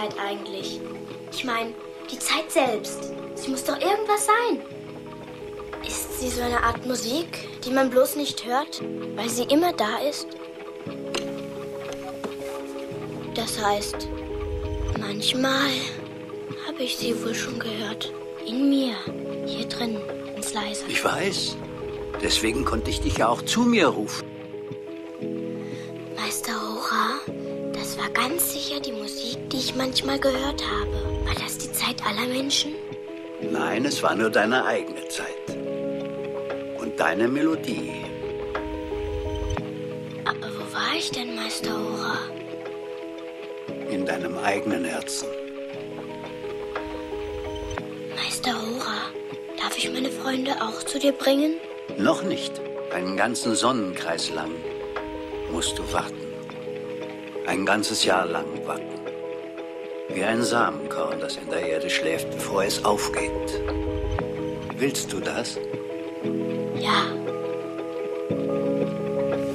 Zeit eigentlich? Ich meine, die Zeit selbst. Sie muss doch irgendwas sein. Ist sie so eine Art Musik, die man bloß nicht hört, weil sie immer da ist? Das heißt, manchmal habe ich sie wohl schon gehört. In mir, hier drin, ins Leise. Ich weiß. Deswegen konnte ich dich ja auch zu mir rufen. Manchmal gehört habe. War das die Zeit aller Menschen? Nein, es war nur deine eigene Zeit. Und deine Melodie. Aber wo war ich denn, Meister Hora? In deinem eigenen Herzen. Meister Hora, darf ich meine Freunde auch zu dir bringen? Noch nicht. Einen ganzen Sonnenkreis lang musst du warten. Ein ganzes Jahr lang warten. Wie ein Samenkorn, das in der Erde schläft, bevor es aufgeht. Willst du das? Ja.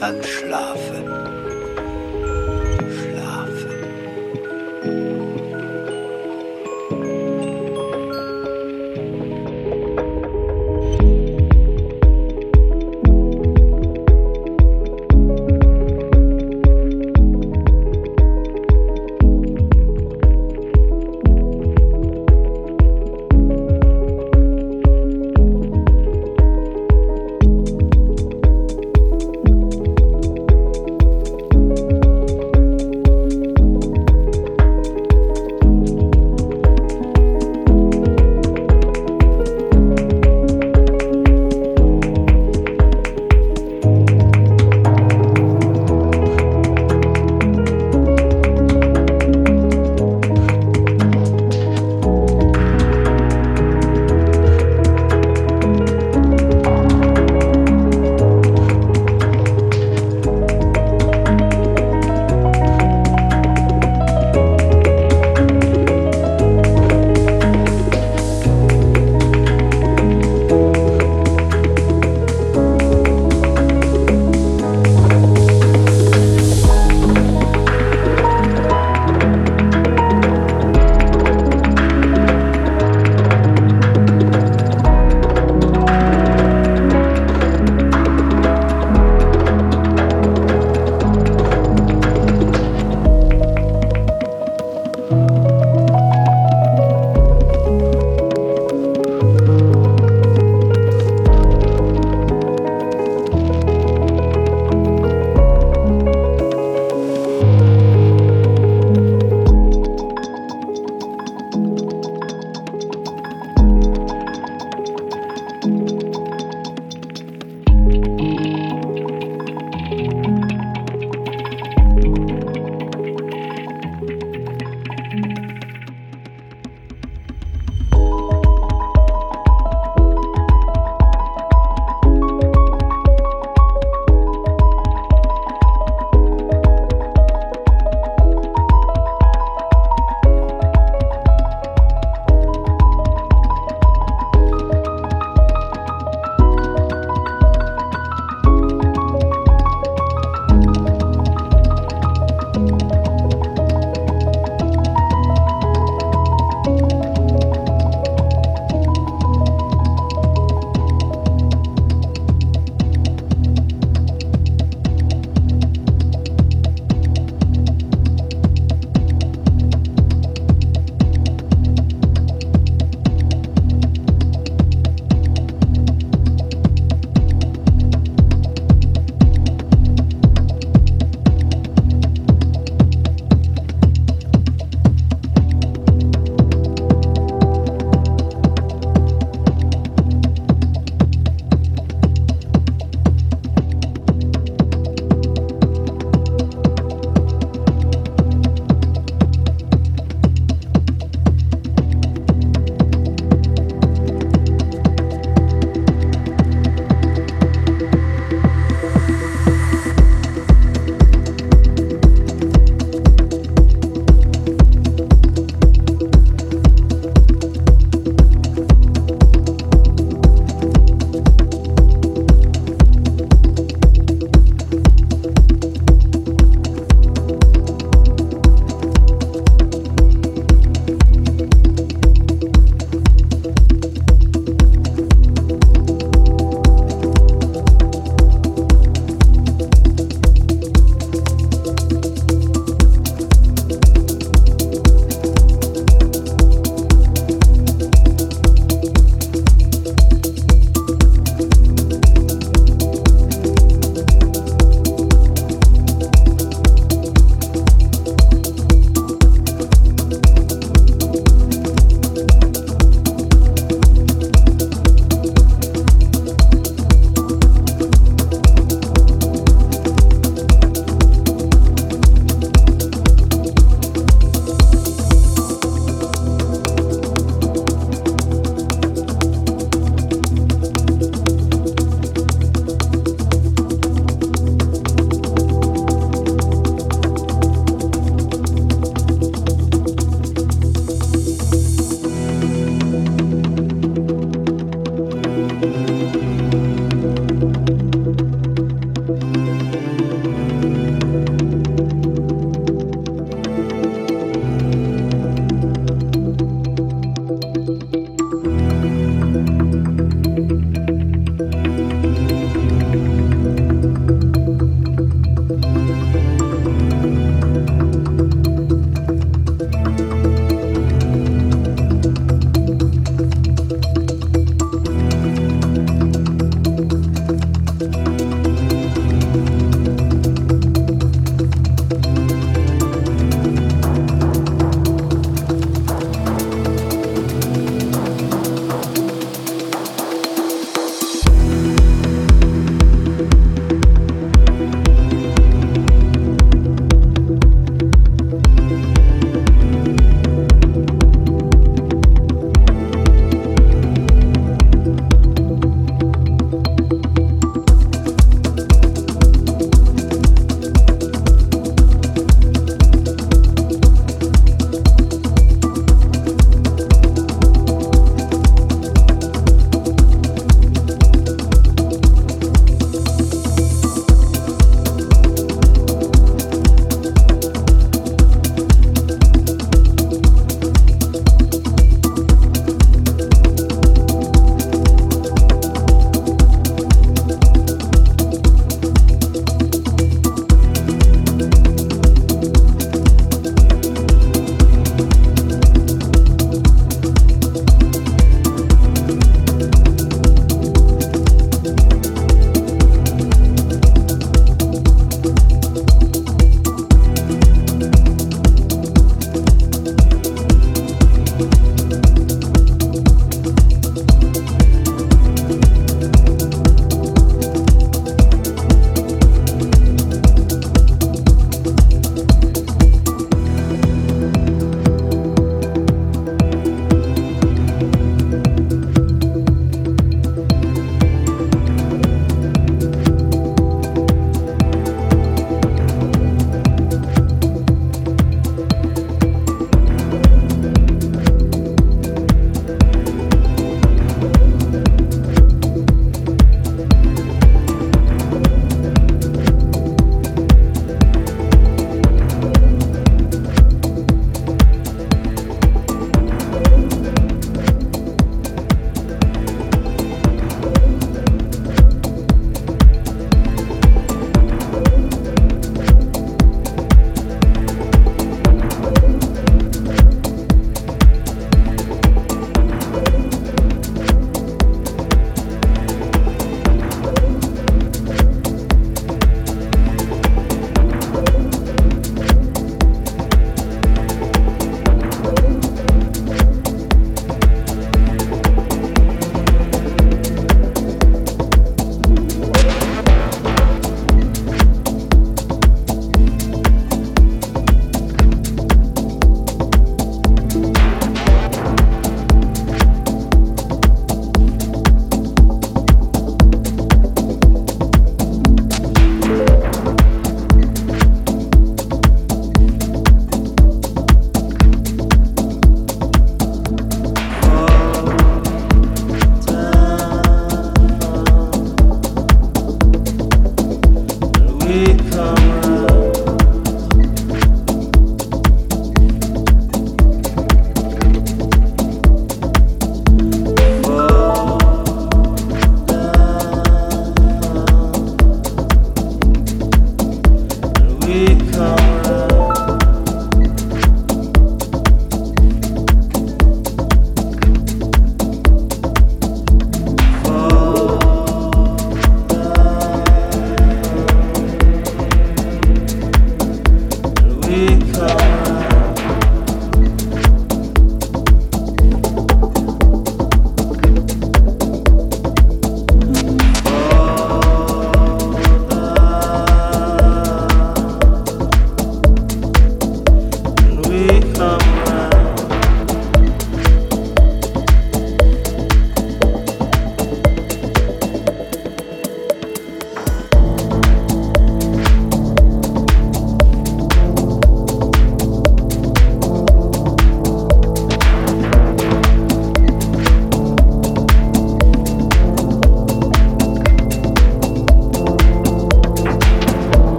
Dann schlafe.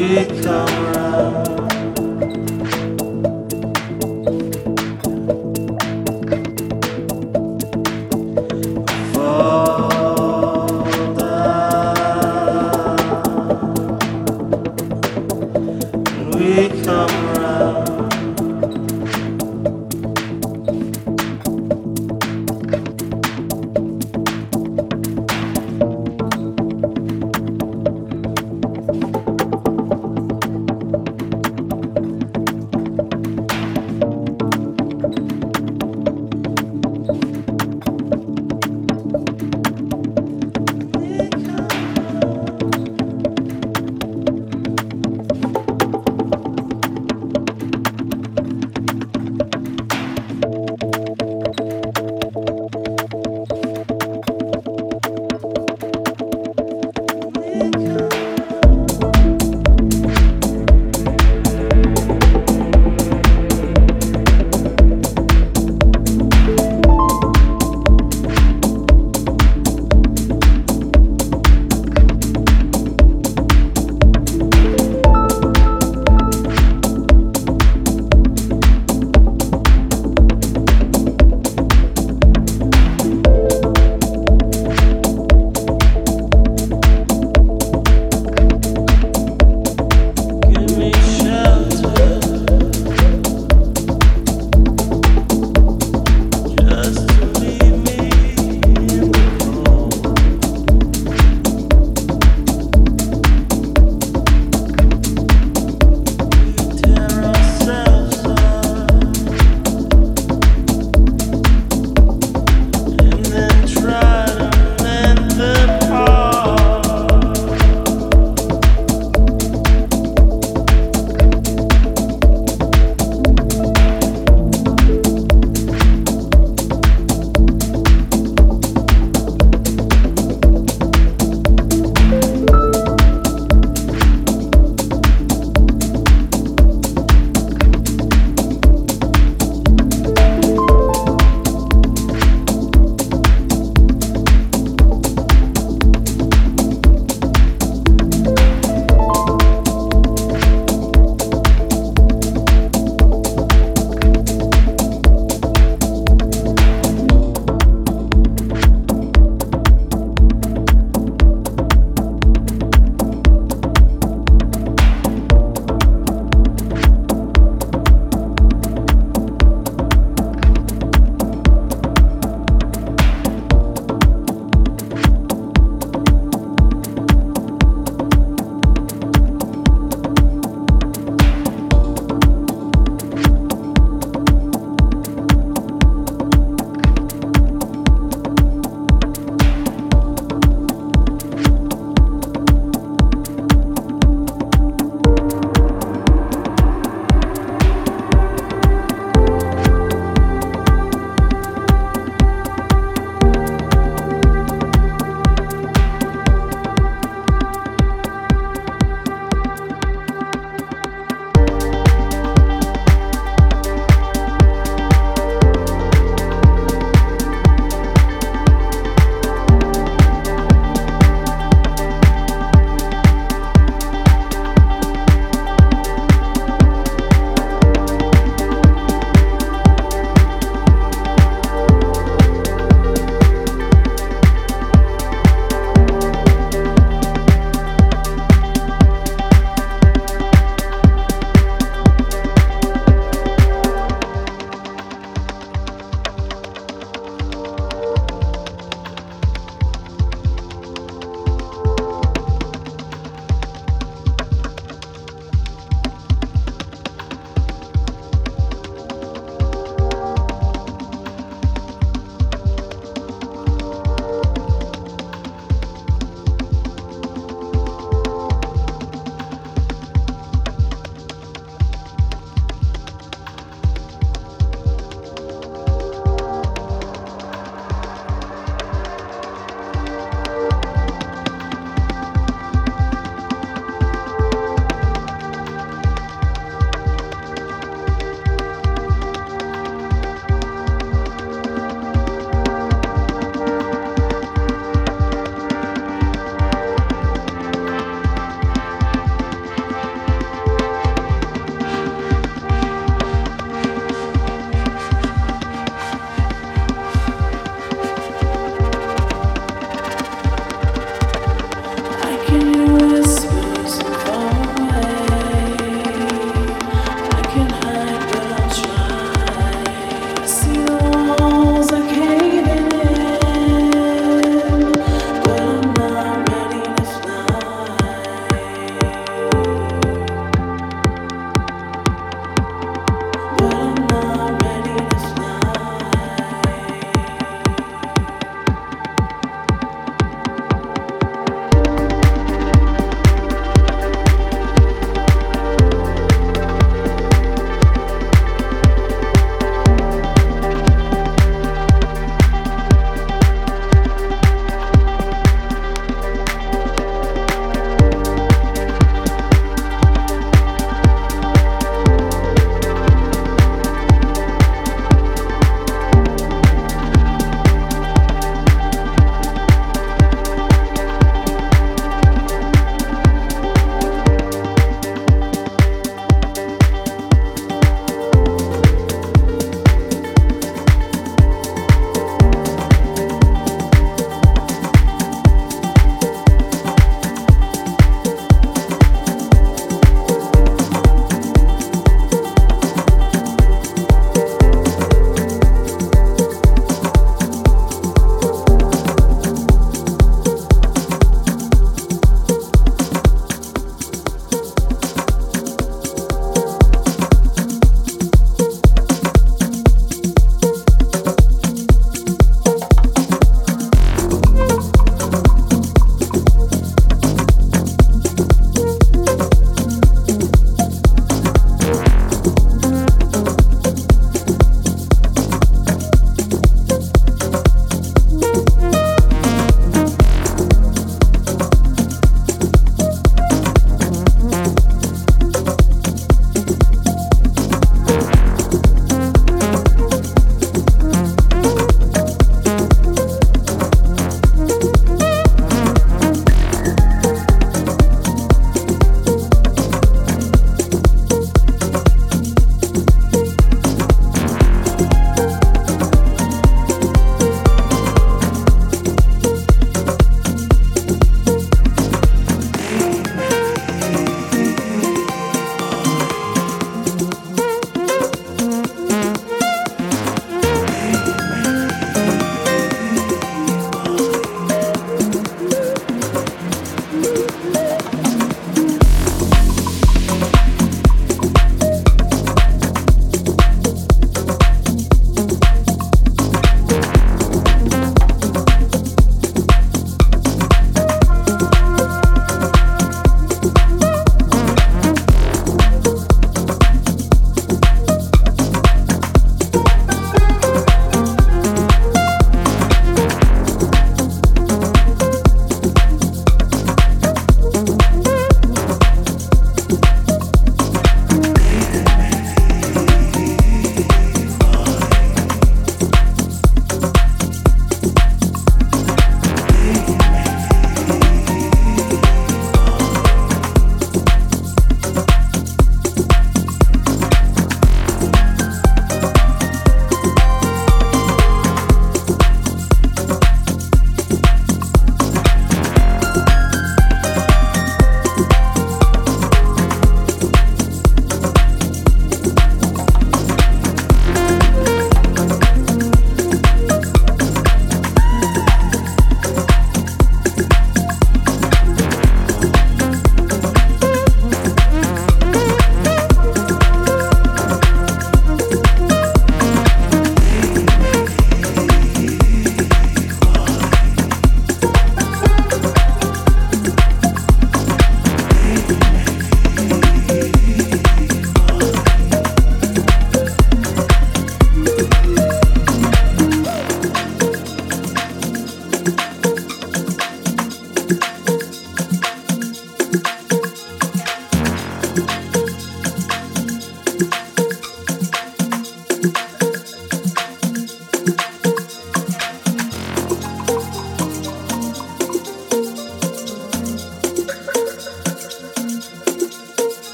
become